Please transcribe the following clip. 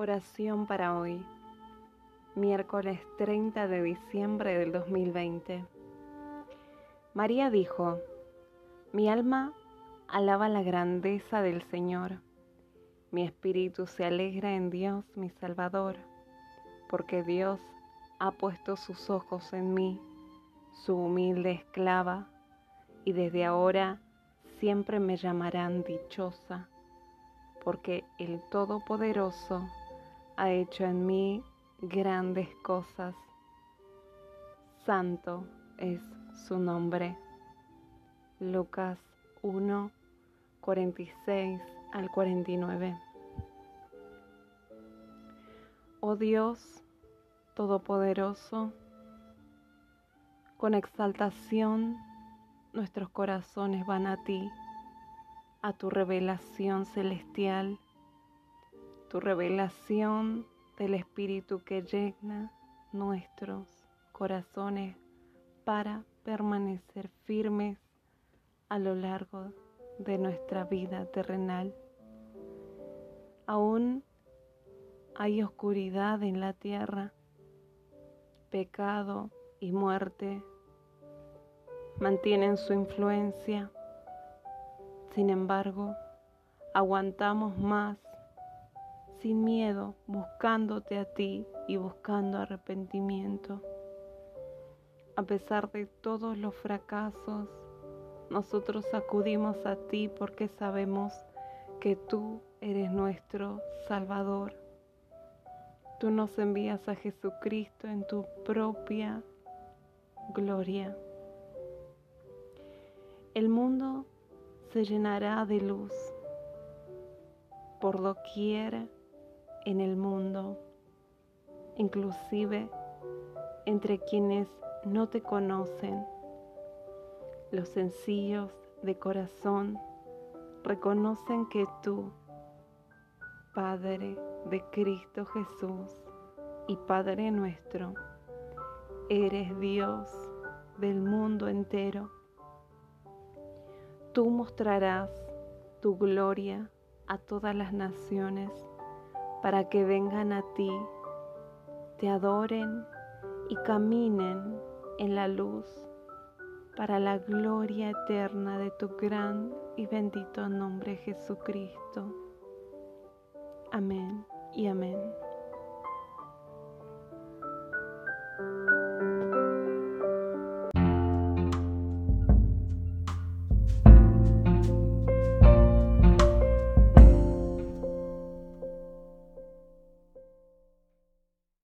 Oración para hoy, miércoles 30 de diciembre del 2020. María dijo, mi alma alaba la grandeza del Señor, mi espíritu se alegra en Dios mi Salvador, porque Dios ha puesto sus ojos en mí, su humilde esclava, y desde ahora siempre me llamarán dichosa, porque el Todopoderoso ha hecho en mí grandes cosas. Santo es su nombre. Lucas 1, 46 al 49. Oh Dios Todopoderoso, con exaltación nuestros corazones van a ti, a tu revelación celestial tu revelación del Espíritu que llena nuestros corazones para permanecer firmes a lo largo de nuestra vida terrenal. Aún hay oscuridad en la tierra, pecado y muerte mantienen su influencia. Sin embargo, aguantamos más sin miedo, buscándote a ti y buscando arrepentimiento. A pesar de todos los fracasos, nosotros acudimos a ti porque sabemos que tú eres nuestro Salvador. Tú nos envías a Jesucristo en tu propia gloria. El mundo se llenará de luz por doquier en el mundo, inclusive entre quienes no te conocen. Los sencillos de corazón reconocen que tú, Padre de Cristo Jesús y Padre nuestro, eres Dios del mundo entero. Tú mostrarás tu gloria a todas las naciones para que vengan a ti, te adoren y caminen en la luz para la gloria eterna de tu gran y bendito nombre Jesucristo. Amén y amén.